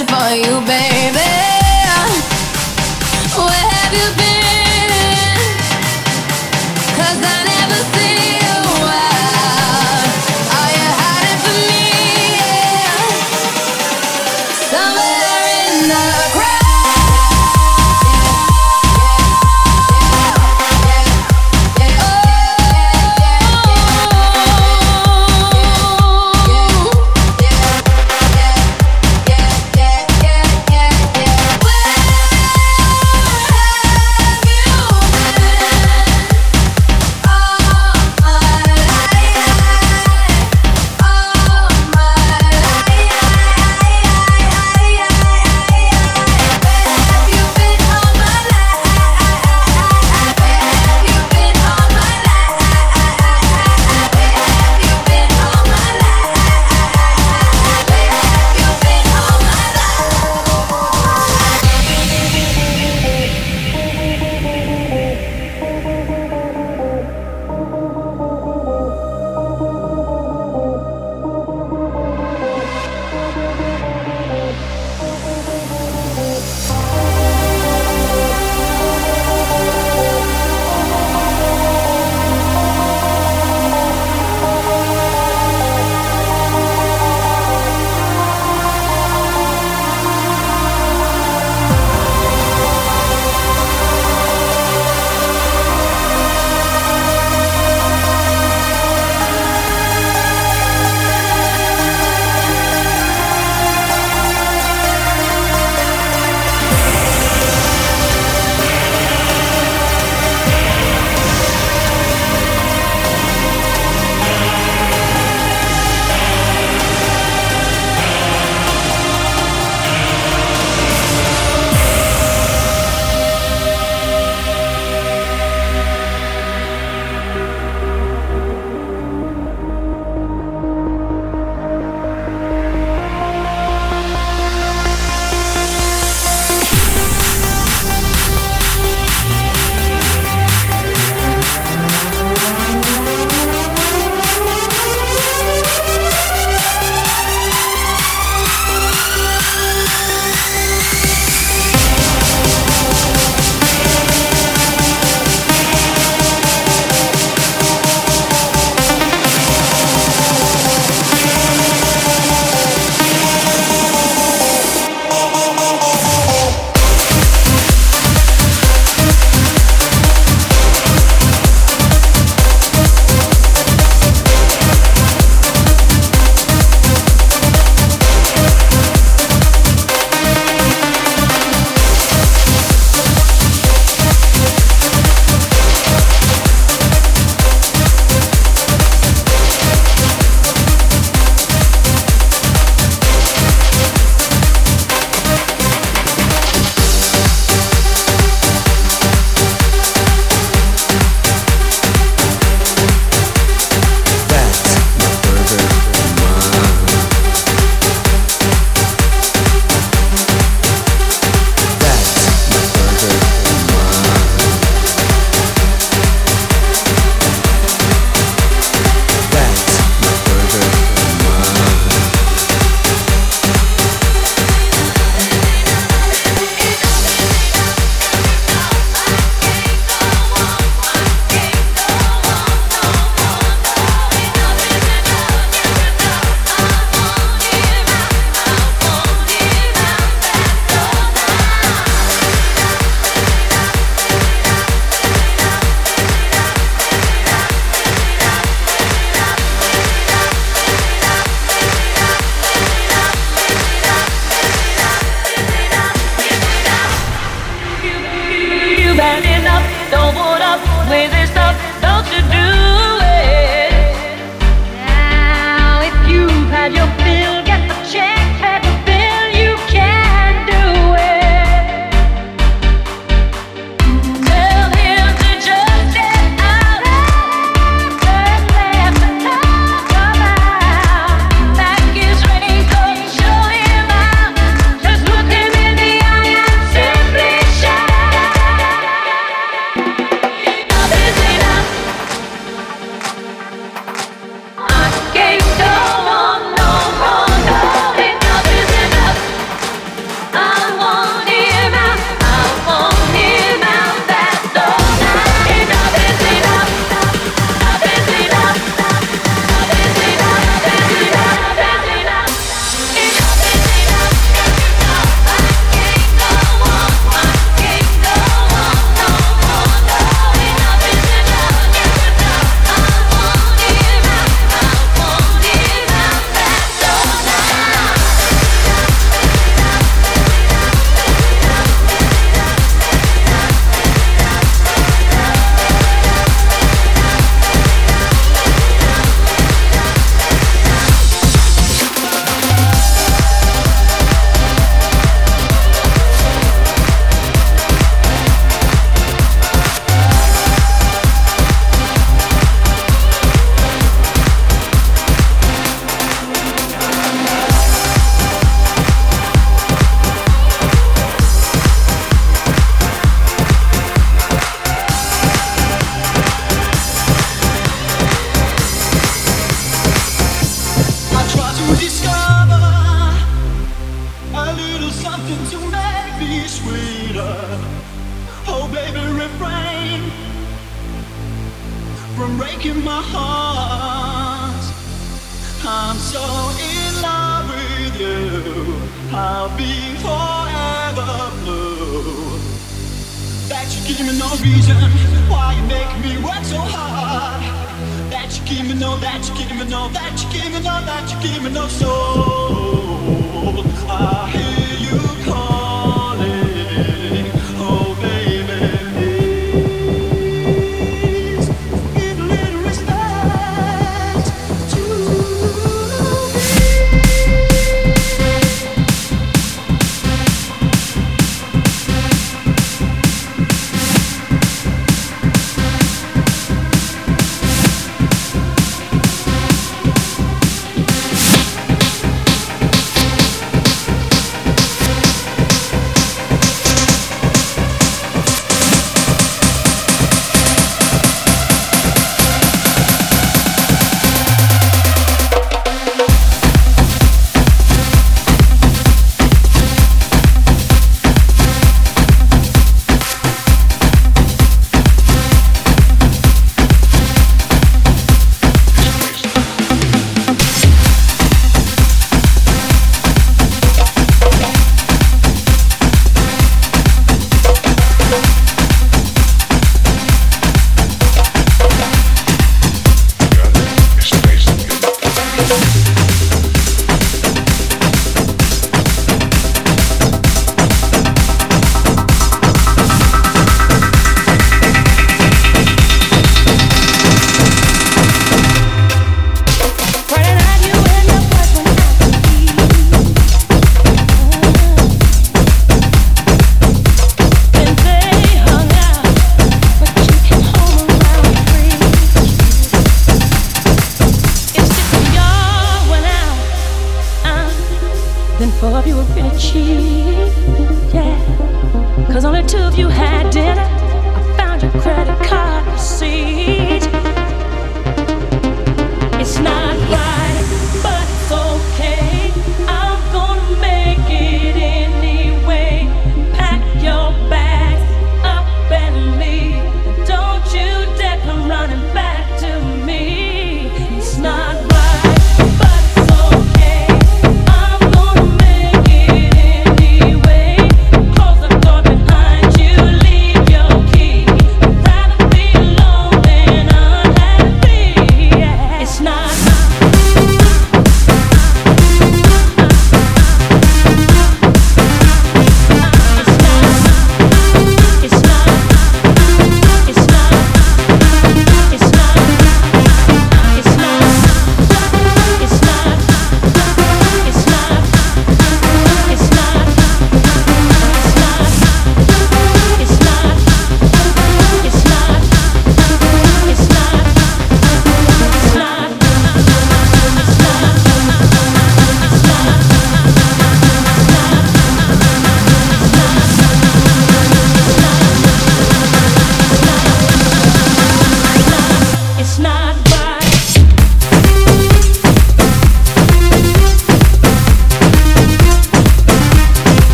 Searching for you, baby.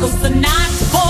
cause the night's full.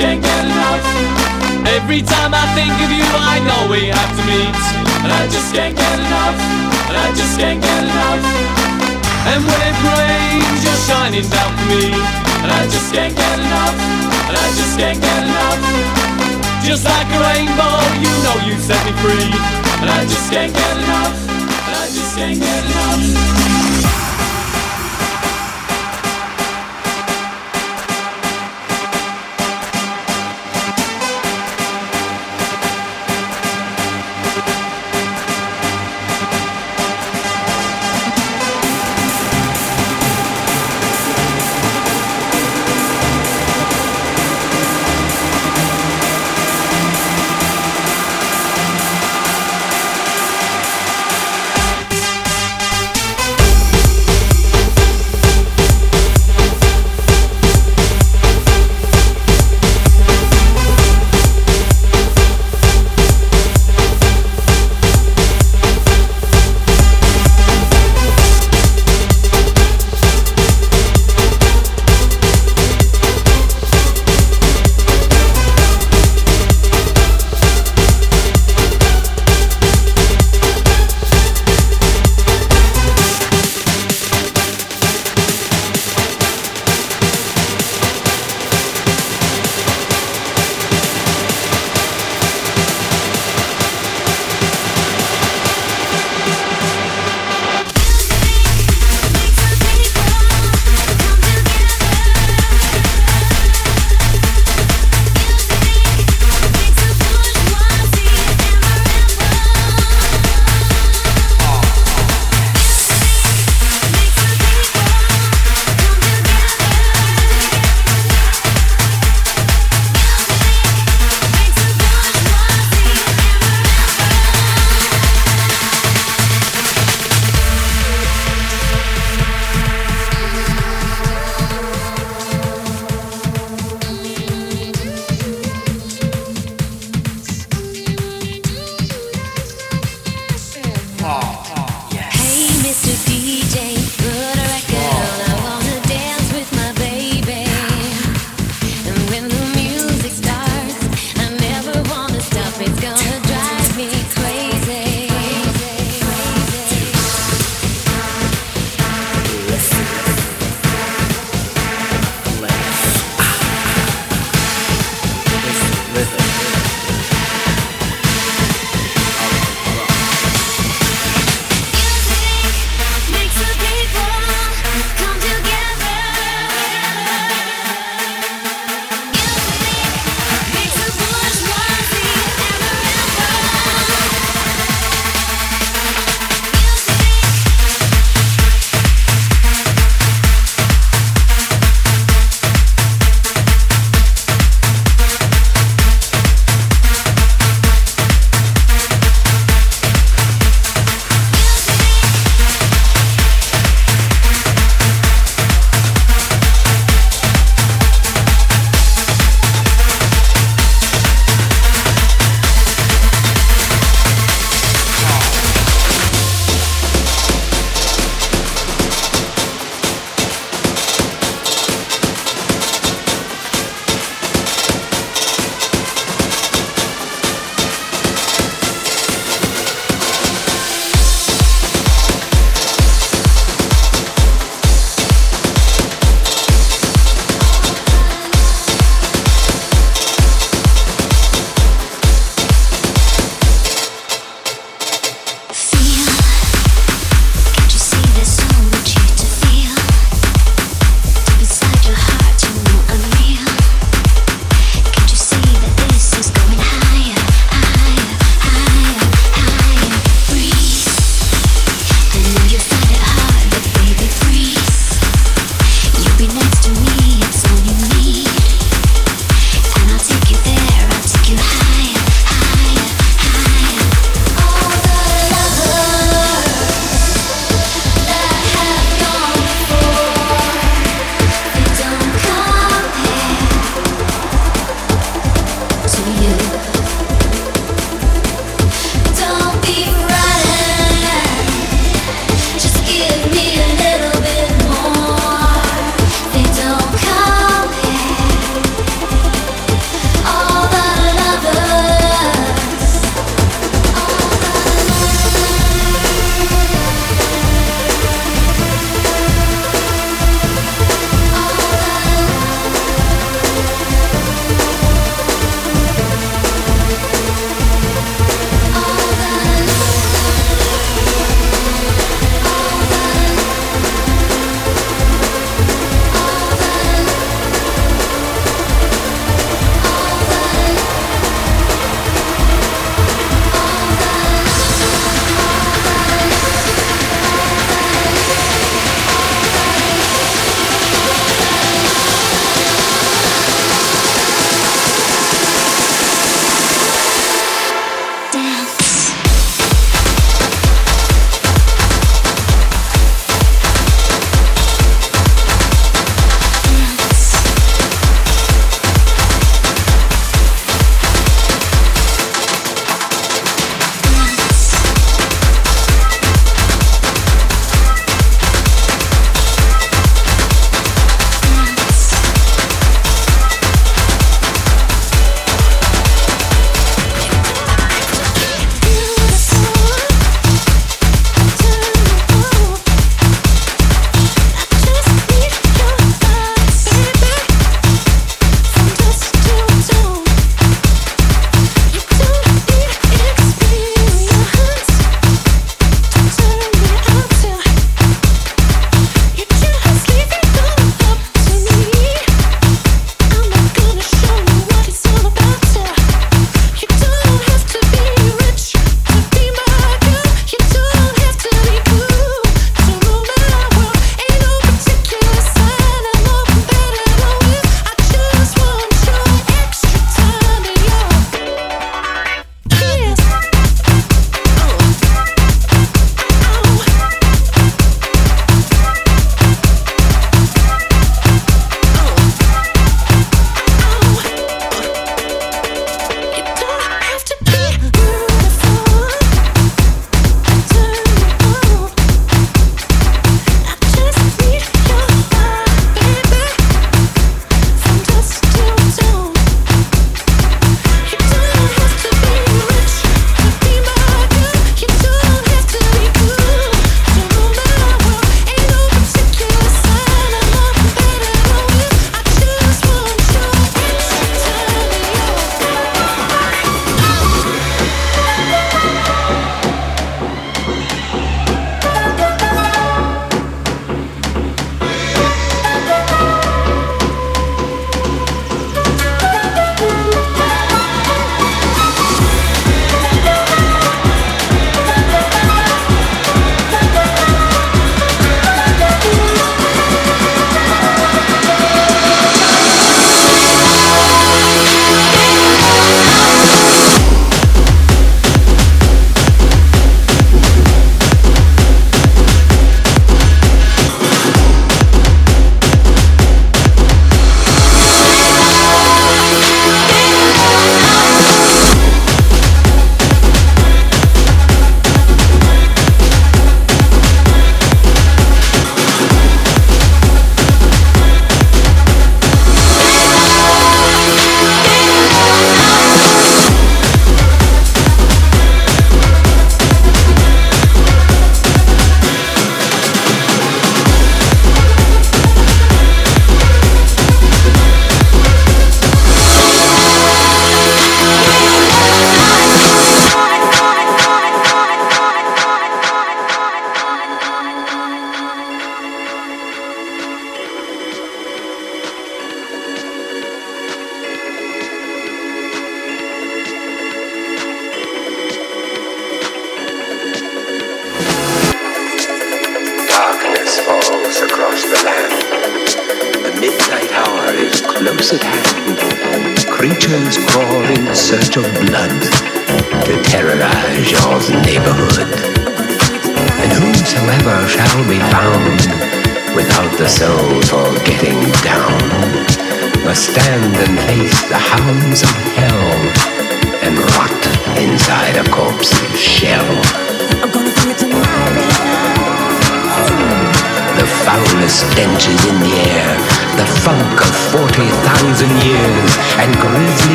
Can't get enough. Every time I think of you, I know we have to meet, and I just can't get enough, and I just can't get enough. And when it rains, you're shining down for me, and I just can't get enough, and I just can't get enough. Just like a rainbow, you know you set me free, and I just can't get enough, and I just can't get enough.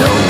No